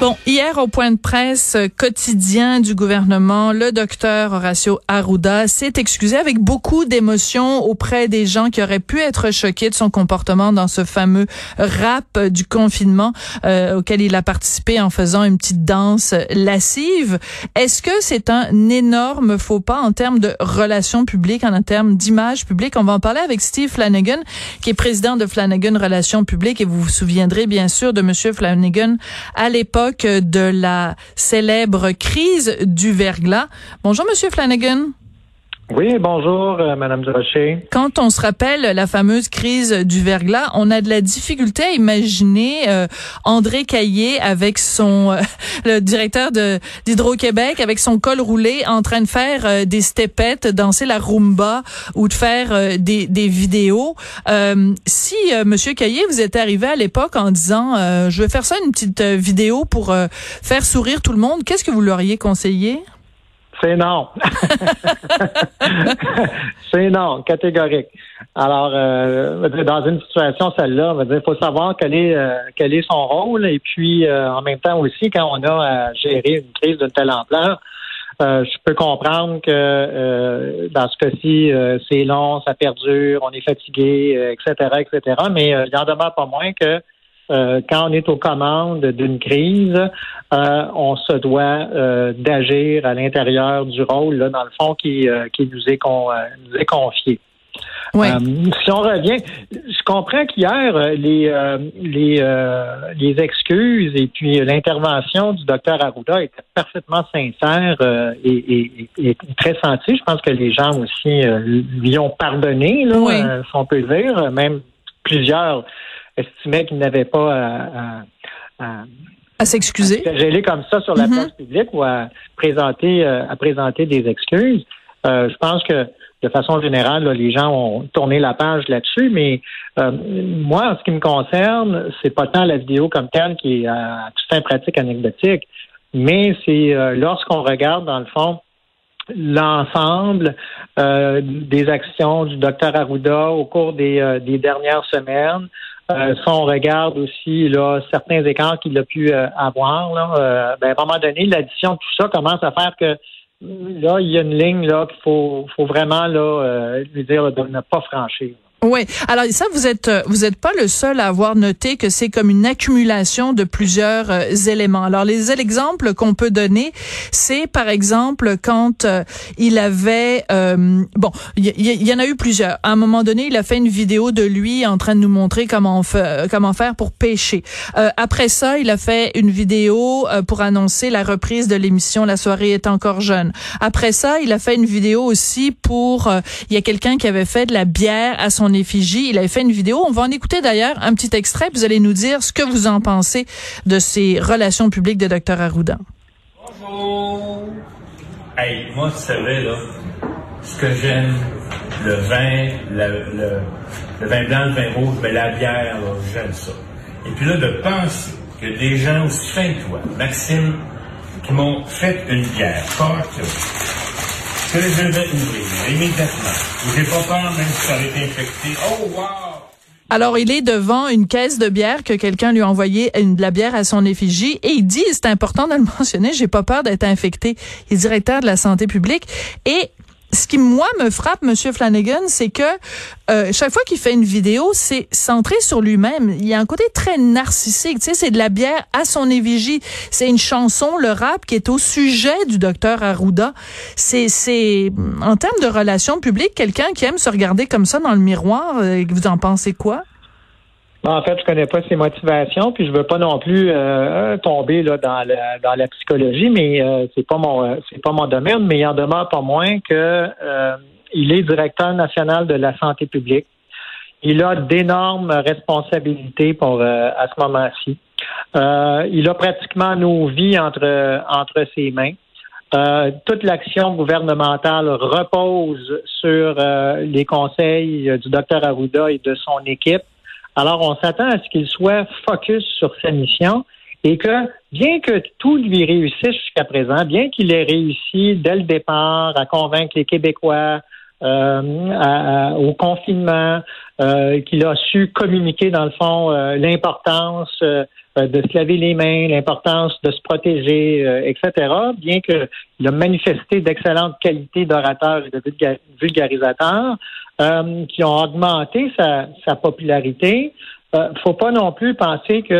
Bon, hier au point de presse quotidien du gouvernement, le docteur Horacio Arruda s'est excusé avec beaucoup d'émotion auprès des gens qui auraient pu être choqués de son comportement dans ce fameux rap du confinement euh, auquel il a participé en faisant une petite danse lascive. Est-ce que c'est un énorme faux pas en termes de relations publiques, en termes d'image publique? On va en parler avec Steve Flanagan, qui est président de Flanagan Relations publiques et vous vous souviendrez bien sûr de Monsieur Flanagan à l'époque de la célèbre crise du verglas. Bonjour, Monsieur Flanagan. Oui, bonjour, euh, Madame Durocher. Quand on se rappelle la fameuse crise du verglas, on a de la difficulté à imaginer euh, André Caillé avec son euh, le directeur de d'Hydro-Québec avec son col roulé en train de faire des stepettes, danser la rumba ou de faire des, des vidéos. si Monsieur Caillé vous êtes arrivé à l'époque en disant je vais faire ça une petite vidéo pour faire sourire tout le monde, qu'est-ce que vous leur auriez conseillé? C'est non. c'est non, catégorique. Alors, euh, dans une situation celle-là, il faut savoir quel est euh, quel est son rôle et puis euh, en même temps aussi quand on a à gérer une crise de telle ampleur, je peux comprendre que dans ce cas-ci, c'est long, ça perdure, on est fatigué, etc., etc. Mais il n'en demeure pas moins que euh, quand on est aux commandes d'une crise, euh, on se doit euh, d'agir à l'intérieur du rôle, là, dans le fond, qui, qui nous, est nous est confié. Si on revient, je comprends qu'hier, les, les, les excuses et puis l'intervention du docteur Arruda était parfaitement sincère et, et, très sentie. Je pense que les gens aussi lui ont pardonné, là, si on peut dire, même plusieurs estimait qu'il n'avait pas à, à, à s'excuser. À comme ça sur la mm-hmm. place publique ou à présenter, euh, à présenter des excuses. Euh, je pense que de façon générale, les gens ont tourné la page là-dessus, mais euh, moi, en ce qui me concerne, c'est pas tant la vidéo comme telle qui est à tout un pratique anecdotique, mais c'est lorsqu'on regarde, dans le fond, l'ensemble des actions du docteur Arruda au cours des, des dernières semaines, euh, si on regarde aussi là, certains écarts qu'il a pu euh, avoir, là, euh, ben, à un moment donné, l'addition de tout ça commence à faire que là, il y a une ligne là qu'il faut, faut vraiment là, lui dire de ne pas franchir. Oui. Alors ça, vous êtes euh, vous êtes pas le seul à avoir noté que c'est comme une accumulation de plusieurs euh, éléments. Alors les exemples qu'on peut donner, c'est par exemple quand euh, il avait bon, il y, en a eu plusieurs. À un moment donné, il a fait une vidéo de lui en train de nous montrer comment comment faire pour pêcher. après ça, il a fait une vidéo pour annoncer la reprise de l'émission La soirée est encore jeune. Après ça, il a fait une vidéo aussi pour il y a quelqu'un qui avait fait de la bière à son effigie. Il avait fait une vidéo. On va en écouter d'ailleurs un petit extrait. Vous allez nous dire ce que vous en pensez de ces relations publiques de Dr Arruda. Bonjour. Hey, moi, tu savais, là, ce que j'aime, le vin, le, vin blanc, le vin rouge, mais la bière, j'aime ça. Et puis là, de penser que des gens aussi fins que toi, Maxime, qui m'ont fait une bière, que je ouvrir immédiatement. J'ai pas peur même si ça été infecté. Oh, wow! Alors, il est devant une caisse de bière que quelqu'un lui a envoyé de la bière à son effigie et il dit, c'est important de le mentionner, j'ai pas peur d'être infecté. Il est directeur de la santé publique et ce qui moi me frappe, Monsieur Flanagan, c'est que euh, chaque fois qu'il fait une vidéo, c'est centré sur lui-même. Il y a un côté très narcissique. Tu sais, c'est de la bière à son effigie. C'est une chanson, le rap, qui est au sujet du docteur Arruda. C'est, c'est en termes de relations publiques, quelqu'un qui aime se regarder comme ça dans le miroir. Euh, vous en pensez quoi? En fait, je connais pas ses motivations, puis je veux pas non plus euh, tomber là dans la, dans la psychologie, mais euh, c'est pas mon euh, c'est pas mon domaine, mais il en demeure pas moins que il est directeur national de la santé publique. Il a d'énormes responsabilités pour à ce moment-ci. il a pratiquement nos vies entre entre ses mains. toute l'action gouvernementale repose sur les conseils du docteur Arruda et de son équipe. Alors, on s'attend à ce qu'il soit focus sur sa mission et que, bien que tout lui réussisse jusqu'à présent, bien qu'il ait réussi dès le départ à convaincre les Québécois au confinement, qu'il a su communiquer dans le fond l'importance de se laver les mains, l'importance de se protéger, etc. Bien qu'il a manifesté d'excellentes qualités d'orateur et de vulgarisateur, qui ont augmenté sa, sa popularité. Euh, faut pas non plus penser que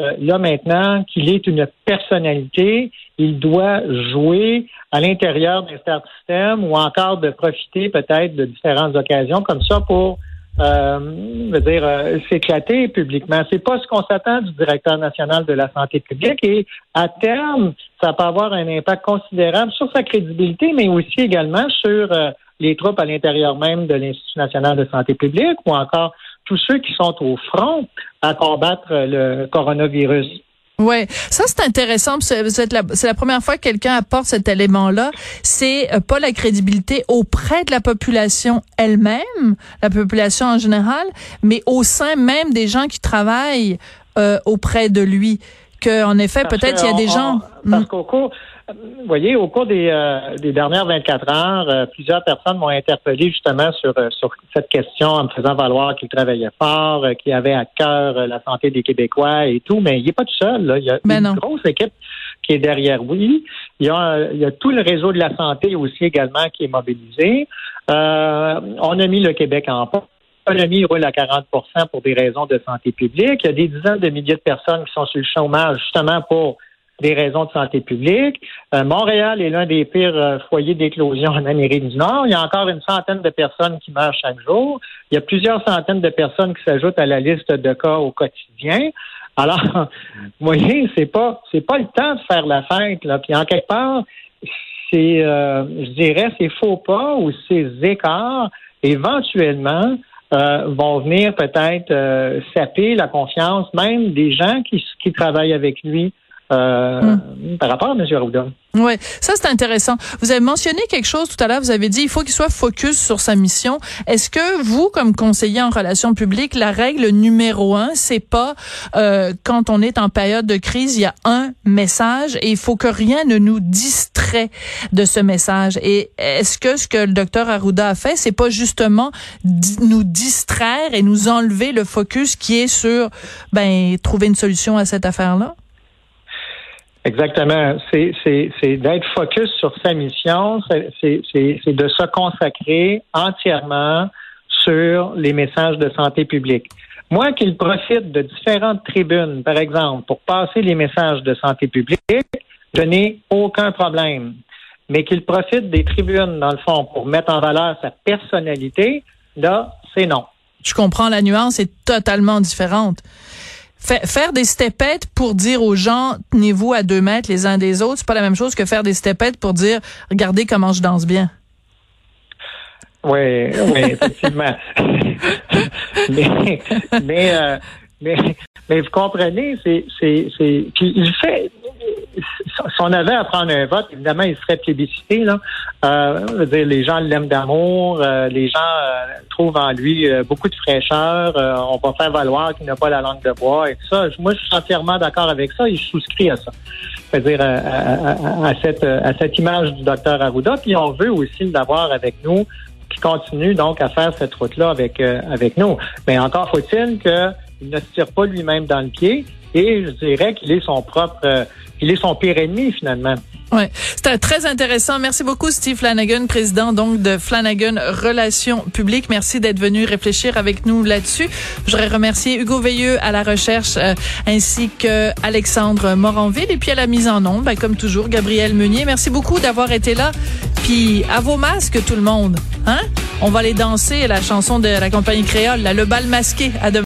euh, là maintenant qu'il est une personnalité, il doit jouer à l'intérieur d'un certain système ou encore de profiter peut-être de différentes occasions comme ça pour euh, dire euh, s'éclater publiquement. C'est pas ce qu'on s'attend du directeur national de la santé publique et à terme, ça peut avoir un impact considérable sur sa crédibilité, mais aussi également sur les troupes à l'intérieur même de l'Institut national de santé publique ou encore tous ceux qui sont au front à combattre le coronavirus. Ouais, ça c'est intéressant. C'est la, première fois que quelqu'un apporte cet élément-là. C'est euh, pas la crédibilité auprès de la population elle-même, la population en général, mais au sein même des gens qui travaillent euh, auprès de lui. Que en effet, peut-être il y a des gens. parce hmm. qu'au cours, vous voyez, au cours des, euh, des dernières 24 heures, euh, plusieurs personnes m'ont interpellé justement sur, euh, sur cette question en me faisant valoir qu'il travaillait fort, qu'il avait à cœur la santé des Québécois et tout, mais il n'est pas tout seul. Là. Il y a ben une grosse équipe qui est derrière lui. Il y, a, il y a tout le réseau de la santé aussi également qui est mobilisé. on a mis le Québec en pause. L'économie roule à 40% pour des raisons de santé publique. Il y a des dizaines de milliers de personnes qui sont sur le chômage justement pour des raisons de santé publique. Euh, Montréal est l'un des pires euh, foyers d'éclosion en Amérique du Nord. Il y a encore une centaine de personnes qui meurent chaque jour. Il y a plusieurs centaines de personnes qui s'ajoutent à la liste de cas au quotidien. Alors, vous voyez, c'est pas c'est pas le temps de faire la fête là. En quelque part, c'est euh, je dirais ces faux pas ou ces écarts éventuellement vont venir peut-être saper la confiance même des gens qui, qui travaillent avec lui euh, hmm. par rapport à M. Arruda. Oui, ça c'est intéressant. Vous avez mentionné quelque chose tout à l'heure, vous avez dit il faut qu'il soit focus sur sa mission. Est-ce que vous, comme conseiller en relations publiques, la règle numéro un, c'est pas euh, quand on est en période de crise, il y a un message et il faut que rien ne nous distrait de ce message? Et est-ce que ce que le docteur Arruda a fait, c'est pas justement nous distraire et nous enlever le focus qui est sur ben trouver une solution à cette affaire-là? Exactement. C'est d'être focus sur sa mission, c'est de se consacrer entièrement sur les messages de santé publique. Moi, qu'il profite de différentes tribunes, par exemple, pour passer les messages de santé publique, je n'ai aucun problème. Mais qu'il profite des tribunes, dans le fond, pour mettre en valeur sa personnalité, là, c'est non. Je comprends la nuance est totalement différente faire des stepettes pour dire aux gens tenez-vous à deux mètres les uns des autres, c'est pas la même chose que faire des stepettes pour dire regardez comment je danse bien. Oui, oui, effectivement. mais, euh, mais, vous comprenez, c'est, c'est, c'est, il fait, si on avait à prendre un vote, évidemment, il serait plébiscité. Là. Euh, dire, les gens l'aiment d'amour, euh, les gens euh, trouvent en lui euh, beaucoup de fraîcheur. on va faire valoir qu'il n'a pas la langue de bois et tout ça. Moi, je suis entièrement d'accord avec ça et je souscris à ça. C'est-à-dire à, cette, à cette image du docteur Arruda. Puis on veut aussi l'avoir avec nous, qui continue donc à faire cette route-là avec, avec nous. Mais encore faut-il qu'il ne se tire pas lui-même dans le pied et je dirais qu'il est son propre il est son pire ennemi finalement. Ouais, c'était très intéressant. Merci beaucoup Steve Flanagan, président donc de Flanagan Relations publiques. Merci d'être venu réfléchir avec nous là-dessus. Je voudrais remercier Hugo Veilleux à la recherche euh, ainsi que Alexandre Moranville et puis à la mise en onde, ben, comme toujours Gabriel Meunier. Merci beaucoup d'avoir été là. Puis à vos masques tout le monde, hein? On va aller danser la chanson de la compagnie créole, là, le bal masqué à demain.